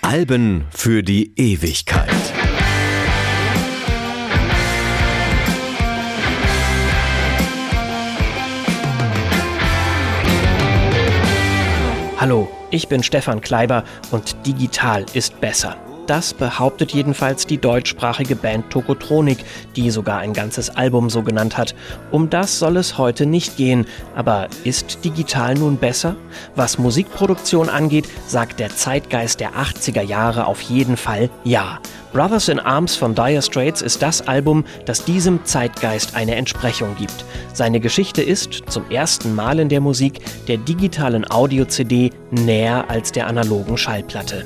Alben für die Ewigkeit. Hallo, ich bin Stefan Kleiber und digital ist besser. Das behauptet jedenfalls die deutschsprachige Band Tokotronik, die sogar ein ganzes Album so genannt hat. Um das soll es heute nicht gehen. Aber ist digital nun besser? Was Musikproduktion angeht, sagt der Zeitgeist der 80er Jahre auf jeden Fall ja. Brothers in Arms von Dire Straits ist das Album, das diesem Zeitgeist eine Entsprechung gibt. Seine Geschichte ist, zum ersten Mal in der Musik, der digitalen Audio-CD näher als der analogen Schallplatte.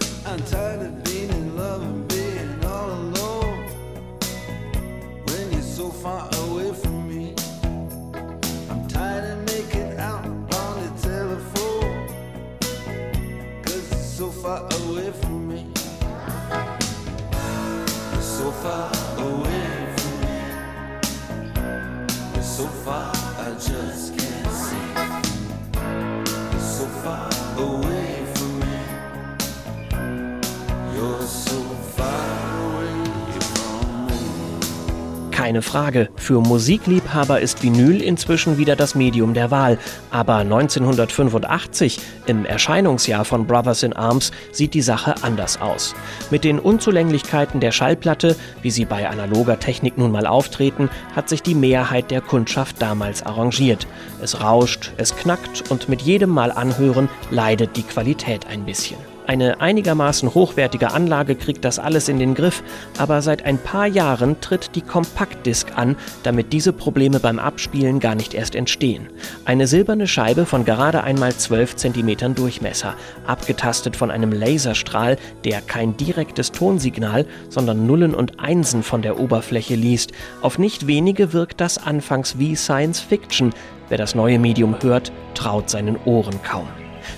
Keine Frage, für Musikliebhaber ist Vinyl inzwischen wieder das Medium der Wahl. Aber 1985, im Erscheinungsjahr von Brothers in Arms, sieht die Sache anders aus. Mit den Unzulänglichkeiten der Schallplatte, wie sie bei analoger Technik nun mal auftreten, hat sich die Mehrheit der Kundschaft damals arrangiert. Es rauscht, es knackt und mit jedem Mal anhören leidet die Qualität ein bisschen. Eine einigermaßen hochwertige Anlage kriegt das alles in den Griff, aber seit ein paar Jahren tritt die Kompaktdisk an, damit diese Probleme beim Abspielen gar nicht erst entstehen. Eine silberne Scheibe von gerade einmal 12 cm Durchmesser, abgetastet von einem Laserstrahl, der kein direktes Tonsignal, sondern Nullen und Einsen von der Oberfläche liest. Auf nicht wenige wirkt das anfangs wie Science Fiction. Wer das neue Medium hört, traut seinen Ohren kaum.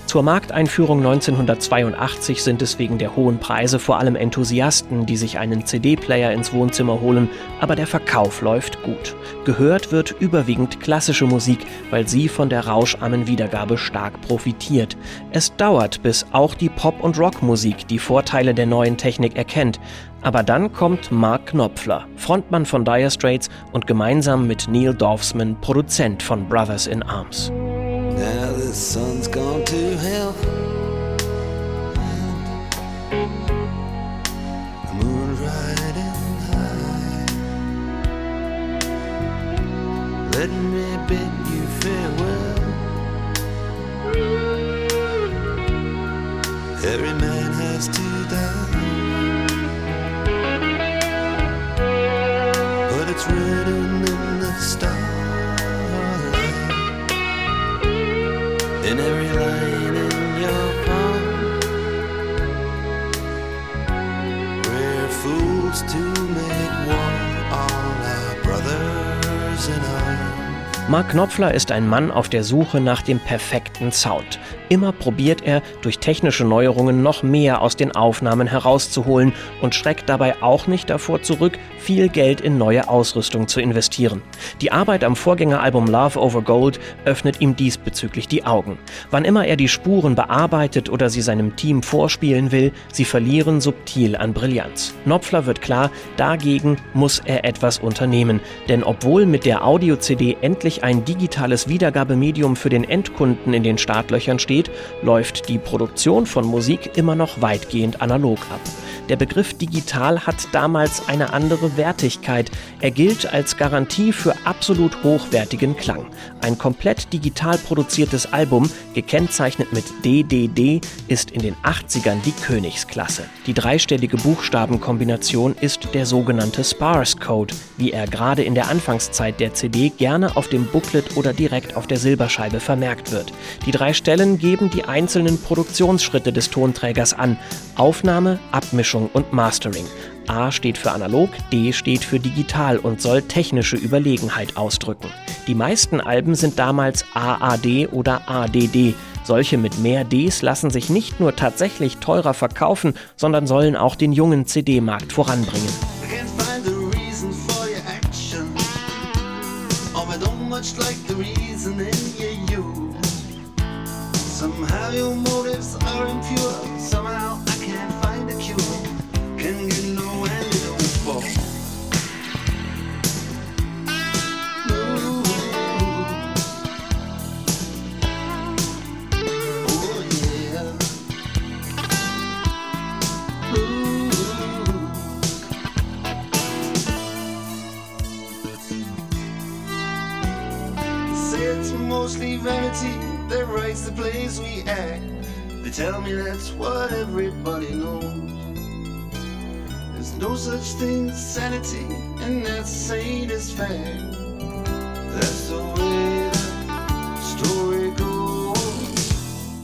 Zur Markteinführung 1982 sind es wegen der hohen Preise vor allem Enthusiasten, die sich einen CD-Player ins Wohnzimmer holen, aber der Verkauf läuft gut. Gehört wird überwiegend klassische Musik, weil sie von der rauscharmen Wiedergabe stark profitiert. Es dauert, bis auch die Pop- und Rockmusik die Vorteile der neuen Technik erkennt. Aber dann kommt Mark Knopfler, Frontmann von Dire Straits und gemeinsam mit Neil Dorfsman Produzent von Brothers in Arms. Now the sun's gone to hell. The moon's riding high. Let me bid you farewell. Every man has to die. But it's written in every line in your palm. We're fools to make war on our brothers in arms. Mark Knopfler ist ein Mann auf der Suche nach dem perfekten Sound. Immer probiert er, durch technische Neuerungen noch mehr aus den Aufnahmen herauszuholen und schreckt dabei auch nicht davor zurück, viel Geld in neue Ausrüstung zu investieren. Die Arbeit am Vorgängeralbum Love Over Gold öffnet ihm diesbezüglich die Augen. Wann immer er die Spuren bearbeitet oder sie seinem Team vorspielen will, sie verlieren subtil an Brillanz. Knopfler wird klar, dagegen muss er etwas unternehmen, denn obwohl mit der Audio-CD endlich ein digitales Wiedergabemedium für den Endkunden in den Startlöchern steht, läuft die Produktion von Musik immer noch weitgehend analog ab. Der Begriff digital hat damals eine andere Wertigkeit. Er gilt als Garantie für absolut hochwertigen Klang. Ein komplett digital produziertes Album, gekennzeichnet mit DDD, ist in den 80ern die Königsklasse. Die dreistellige Buchstabenkombination ist der sogenannte Sparse Code, wie er gerade in der Anfangszeit der CD gerne auf dem Booklet oder direkt auf der Silberscheibe vermerkt wird. Die drei Stellen geben die einzelnen Produktionsschritte des Tonträgers an. Aufnahme, Abmischung Mixung und Mastering. A steht für analog, D steht für digital und soll technische Überlegenheit ausdrücken. Die meisten Alben sind damals AAD oder ADD. Solche mit mehr Ds lassen sich nicht nur tatsächlich teurer verkaufen, sondern sollen auch den jungen CD-Markt voranbringen. Somehow your motives are impure. Act. They tell me that's what everybody knows. There's no such thing as sanity, and that's sane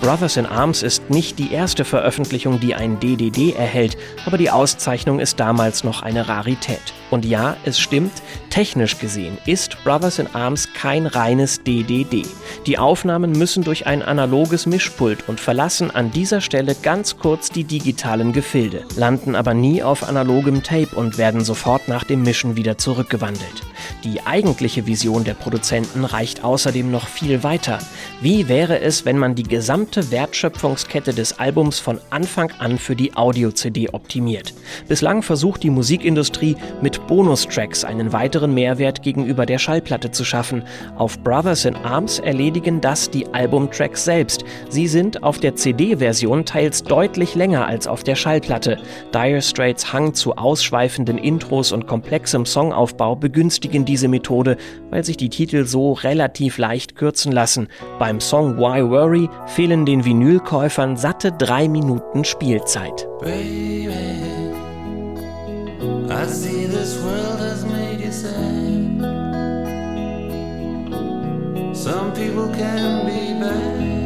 Brothers in Arms ist nicht die erste Veröffentlichung, die ein DDD erhält, aber die Auszeichnung ist damals noch eine Rarität. Und ja, es stimmt, technisch gesehen ist Brothers in Arms kein reines DDD. Die Aufnahmen müssen durch ein analoges Mischpult und verlassen an dieser Stelle ganz kurz die digitalen Gefilde, landen aber nie auf analogem Tape und werden sofort nach dem Mischen wieder zurückgewandelt. Die eigentliche Vision der Produzenten reicht außerdem noch viel weiter. Wie wäre es, wenn man die gesamte Wertschöpfungskette des Albums von Anfang an für die Audio-CD optimiert? Bislang versucht die Musikindustrie mit Bonustracks einen weiteren Mehrwert gegenüber der Schallplatte zu schaffen. Auf Brothers in Arms erledigen das die Albumtracks selbst. Sie sind auf der CD-Version teils deutlich länger als auf der Schallplatte. Dire Straits Hang zu ausschweifenden Intros und komplexem Songaufbau begünstigen diese Methode, weil sich die Titel so relativ leicht kürzen lassen. Beim Song Why Worry fehlen den Vinylkäufern satte drei Minuten Spielzeit. Some people can be bad.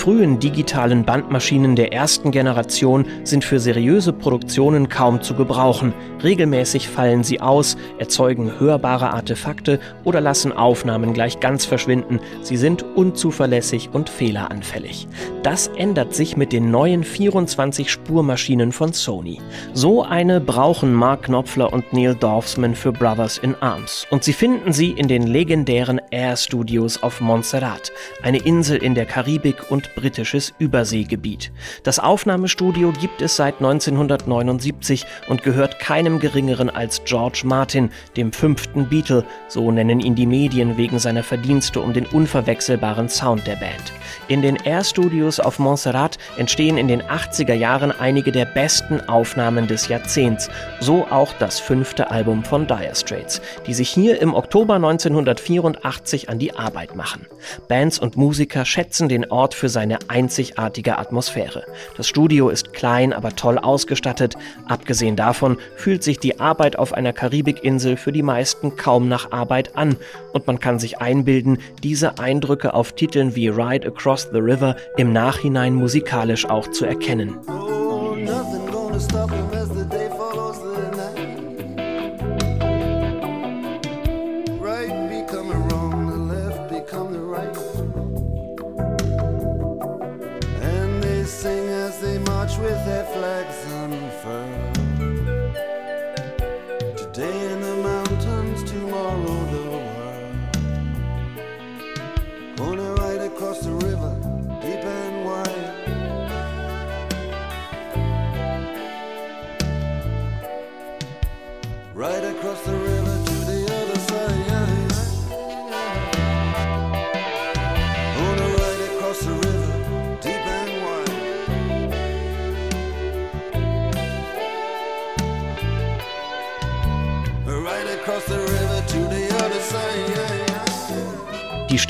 Frühen digitalen Bandmaschinen der ersten Generation sind für seriöse Produktionen kaum zu gebrauchen. Regelmäßig fallen sie aus, erzeugen hörbare Artefakte oder lassen Aufnahmen gleich ganz verschwinden. Sie sind unzuverlässig und fehleranfällig. Das ändert sich mit den neuen 24-Spur-Maschinen von Sony. So eine brauchen Mark Knopfler und Neil Dorfsman für Brothers in Arms. Und sie finden sie in den legendären Air Studios auf Montserrat, eine Insel in der Karibik und britisches Überseegebiet. Das Aufnahmestudio gibt es seit 1979 und gehört keinem geringeren als George Martin, dem fünften Beatle, so nennen ihn die Medien wegen seiner Verdienste um den unverwechselbaren Sound der Band. In den Air Studios auf Montserrat entstehen in den 80er Jahren einige der besten Aufnahmen des Jahrzehnts, so auch das fünfte Album von Dire Straits, die sich hier im Oktober 1984 an die Arbeit machen. Bands und Musiker schätzen den Ort für seine einzigartige Atmosphäre. Das Studio ist klein, aber toll ausgestattet. Abgesehen davon fühlt sich die Arbeit auf einer Karibikinsel für die meisten kaum nach Arbeit an und man kann sich einbilden, diese Eindrücke auf Titeln wie Ride Across the River im Nachhinein musikalisch auch zu erkennen.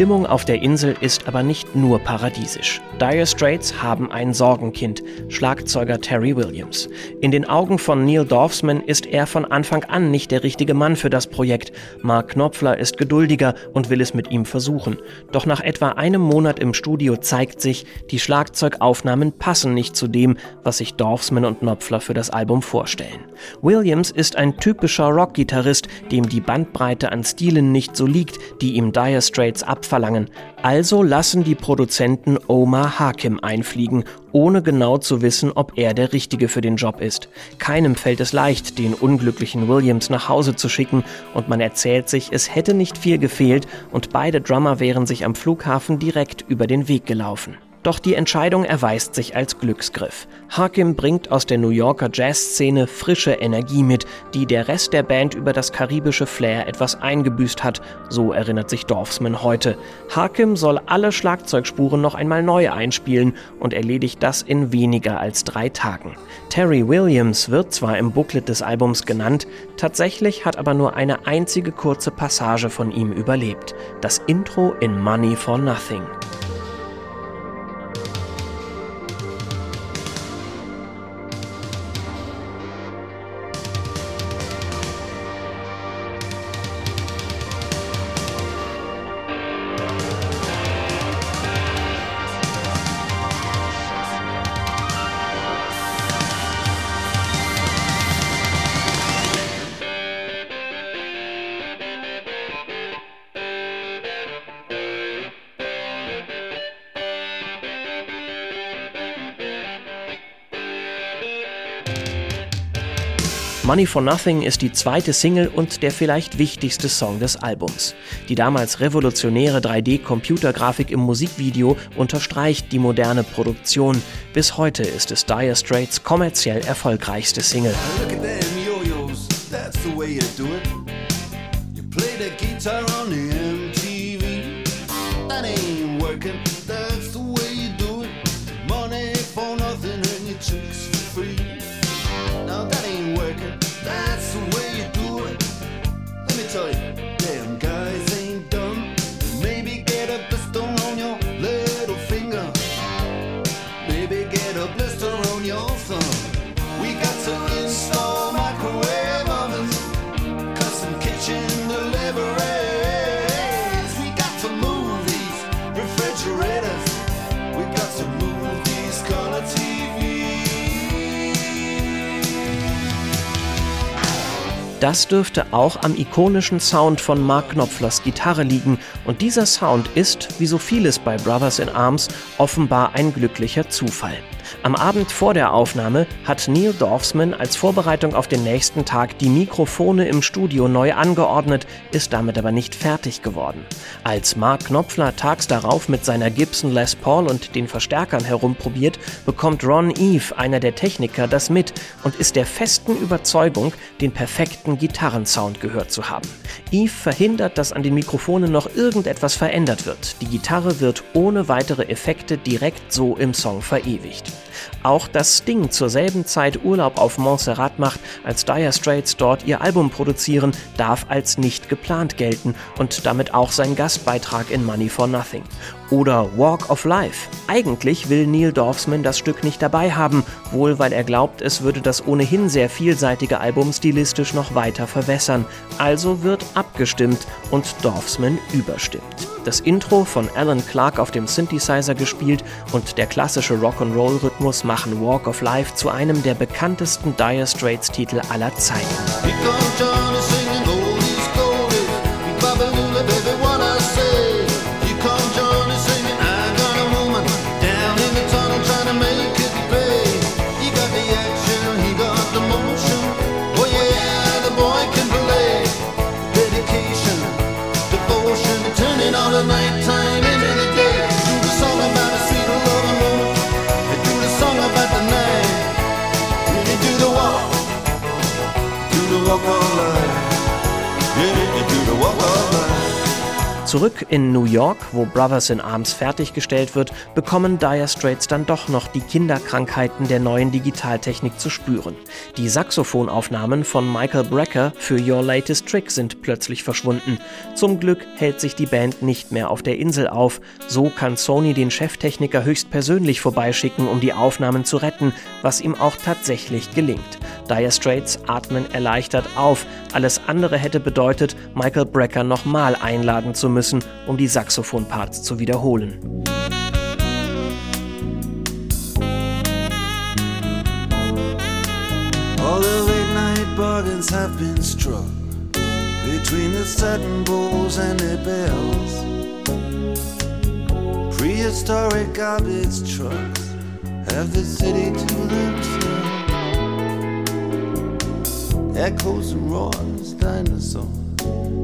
Stimmung auf der Insel ist aber nicht nur paradiesisch. Dire Straits haben ein Sorgenkind, Schlagzeuger Terry Williams. In den Augen von Neil Dorfsman ist er von Anfang an nicht der richtige Mann für das Projekt. Mark Knopfler ist geduldiger und will es mit ihm versuchen. Doch nach etwa einem Monat im Studio zeigt sich, die Schlagzeugaufnahmen passen nicht zu dem, was sich Dorfsman und Knopfler für das Album vorstellen. Williams ist ein typischer Rockgitarrist, dem die Bandbreite an Stilen nicht so liegt, die ihm Dire Straits abverlangen. Also lassen die Produzenten Omar Hakim einfliegen, ohne genau zu wissen, ob er der Richtige für den Job ist. Keinem fällt es leicht, den unglücklichen Williams nach Hause zu schicken, und man erzählt sich, es hätte nicht viel gefehlt und beide Drummer wären sich am Flughafen direkt über den Weg gelaufen. Doch die Entscheidung erweist sich als Glücksgriff. Hakim bringt aus der New Yorker Jazzszene frische Energie mit, die der Rest der Band über das karibische Flair etwas eingebüßt hat, so erinnert sich Dorfsman heute. Hakim soll alle Schlagzeugspuren noch einmal neu einspielen und erledigt das in weniger als drei Tagen. Terry Williams wird zwar im Booklet des Albums genannt, tatsächlich hat aber nur eine einzige kurze Passage von ihm überlebt. Das Intro in Money for Nothing. Money for Nothing ist die zweite Single und der vielleicht wichtigste Song des Albums. Die damals revolutionäre 3D-Computergrafik im Musikvideo unterstreicht die moderne Produktion. Bis heute ist es Dire Straits kommerziell erfolgreichste Single. Das dürfte auch am ikonischen Sound von Mark Knopflers Gitarre liegen und dieser Sound ist, wie so vieles bei Brothers in Arms, offenbar ein glücklicher Zufall. Am Abend vor der Aufnahme hat Neil Dorfsman als Vorbereitung auf den nächsten Tag die Mikrofone im Studio neu angeordnet, ist damit aber nicht fertig geworden. Als Mark Knopfler tags darauf mit seiner Gibson Les Paul und den Verstärkern herumprobiert, bekommt Ron Eve, einer der Techniker, das mit und ist der festen Überzeugung, den perfekten Gitarrensound gehört zu haben. Eve verhindert, dass an den Mikrofonen noch irgendetwas verändert wird. Die Gitarre wird ohne weitere Effekte direkt so im Song verewigt. Auch dass Sting zur selben Zeit Urlaub auf Montserrat macht, als Dire Straits dort ihr Album produzieren, darf als nicht geplant gelten und damit auch sein Gastbeitrag in Money for Nothing. Oder Walk of Life. Eigentlich will Neil Dorfsman das Stück nicht dabei haben, wohl weil er glaubt, es würde das ohnehin sehr vielseitige Album stilistisch noch weiter verwässern. Also wird abgestimmt und Dorfsman überstimmt. Das Intro von Alan Clark auf dem Synthesizer gespielt und der klassische Rock'n'Roll-Rhythmus machen Walk of Life zu einem der bekanntesten Dire Straits-Titel aller Zeiten. Zurück in New York, wo Brothers in Arms fertiggestellt wird, bekommen Dire Straits dann doch noch die Kinderkrankheiten der neuen Digitaltechnik zu spüren. Die Saxophonaufnahmen von Michael Brecker für Your Latest Trick sind plötzlich verschwunden. Zum Glück hält sich die Band nicht mehr auf der Insel auf. So kann Sony den Cheftechniker höchstpersönlich vorbeischicken, um die Aufnahmen zu retten, was ihm auch tatsächlich gelingt. Dire Straits atmen erleichtert auf. Alles andere hätte bedeutet, Michael Brecker nochmal einladen zu müssen, um die Saxophonparts zu wiederholen. All the late night bargains have been struck between the satin bowls and the bells. Prehistoric garbage trucks have the city to themselves. Echoes and roars, dinosaurs.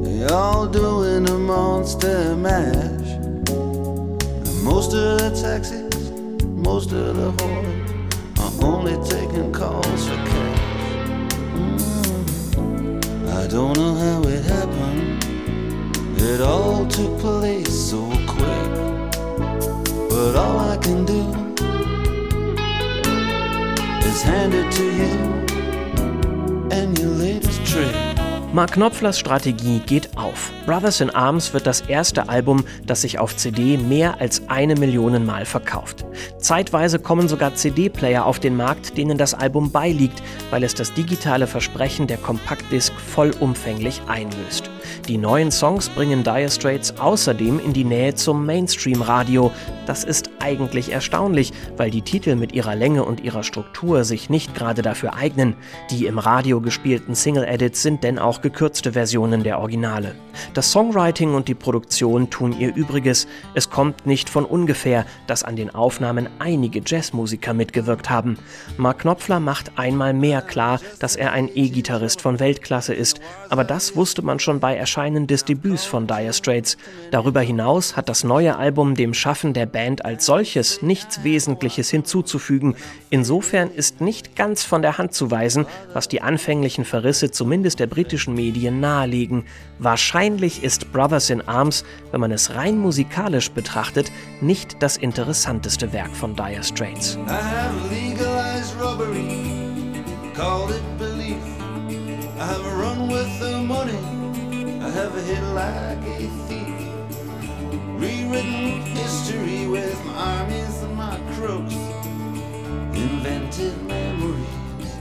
They all doing a monster mash. And most of the taxis, most of the whores are only taking calls for cash. Mm. I don't know how it happened. It all took place so quick. But all I can do is hand it to you Mark Knopflers Strategie geht auf. Brothers in Arms wird das erste Album, das sich auf CD mehr als eine Million Mal verkauft. Zeitweise kommen sogar CD-Player auf den Markt, denen das Album beiliegt, weil es das digitale Versprechen der Kompaktdisc vollumfänglich einlöst. Die neuen Songs bringen Dire Straits außerdem in die Nähe zum Mainstream-Radio. Das ist eigentlich erstaunlich, weil die Titel mit ihrer Länge und ihrer Struktur sich nicht gerade dafür eignen. Die im Radio gespielten Single-Edits sind denn auch gekürzte Versionen der Originale. Das Songwriting und die Produktion tun ihr Übriges. Es kommt nicht von ungefähr, dass an den Aufnahmen einige Jazzmusiker mitgewirkt haben. Mark Knopfler macht einmal mehr klar, dass er ein E-Gitarrist von Weltklasse ist, aber das wusste man schon bei Erscheinen des Debüts von Dire Straits. Darüber hinaus hat das neue Album dem Schaffen der Band als solches nichts Wesentliches hinzuzufügen. Insofern ist nicht ganz von der Hand zu weisen, was die anfänglichen Verrisse zumindest der britischen Medien nahelegen. Wahrscheinlich ist Brothers in Arms, wenn man es rein musikalisch betrachtet, nicht das interessanteste Werk von Dire Straits. I have a run with the money. I have a hit like a thief. Rewritten history with my armies and my crooks. Invented memories.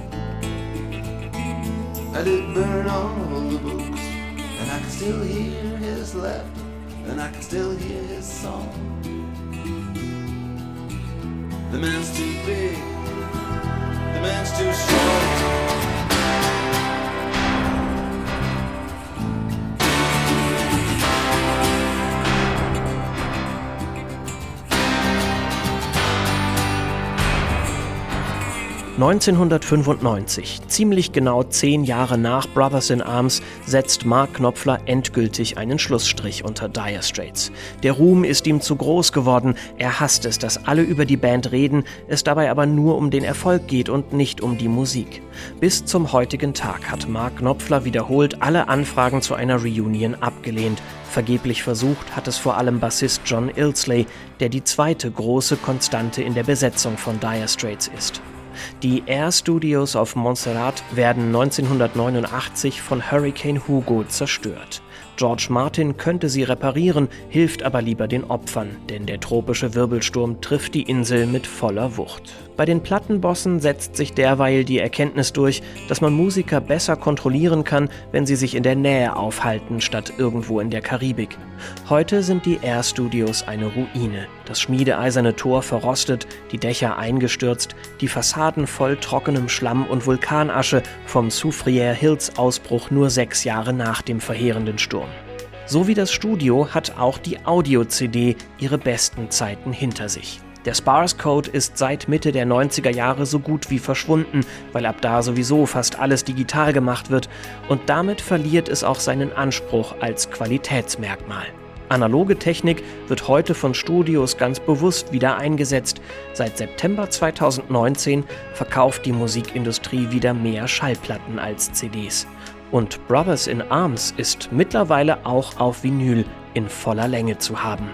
I did burn all the books. And I can still hear his laughter. And I can still hear his song. The man's too big. The man's too short. 1995, ziemlich genau zehn Jahre nach Brothers in Arms, setzt Mark Knopfler endgültig einen Schlussstrich unter Dire Straits. Der Ruhm ist ihm zu groß geworden, er hasst es, dass alle über die Band reden, es dabei aber nur um den Erfolg geht und nicht um die Musik. Bis zum heutigen Tag hat Mark Knopfler wiederholt alle Anfragen zu einer Reunion abgelehnt. Vergeblich versucht hat es vor allem Bassist John Ilsley, der die zweite große Konstante in der Besetzung von Dire Straits ist. Die Air Studios auf Montserrat werden 1989 von Hurricane Hugo zerstört. George Martin könnte sie reparieren, hilft aber lieber den Opfern, denn der tropische Wirbelsturm trifft die Insel mit voller Wucht. Bei den Plattenbossen setzt sich derweil die Erkenntnis durch, dass man Musiker besser kontrollieren kann, wenn sie sich in der Nähe aufhalten, statt irgendwo in der Karibik. Heute sind die Air Studios eine Ruine. Das schmiedeeiserne Tor verrostet, die Dächer eingestürzt, die Fassaden voll trockenem Schlamm und Vulkanasche vom Soufriere Hills Ausbruch nur sechs Jahre nach dem verheerenden Sturm. So wie das Studio hat auch die Audio-CD ihre besten Zeiten hinter sich. Der Sparse Code ist seit Mitte der 90er Jahre so gut wie verschwunden, weil ab da sowieso fast alles digital gemacht wird und damit verliert es auch seinen Anspruch als Qualitätsmerkmal. Analoge Technik wird heute von Studios ganz bewusst wieder eingesetzt. Seit September 2019 verkauft die Musikindustrie wieder mehr Schallplatten als CDs. Und Brothers in Arms ist mittlerweile auch auf Vinyl in voller Länge zu haben.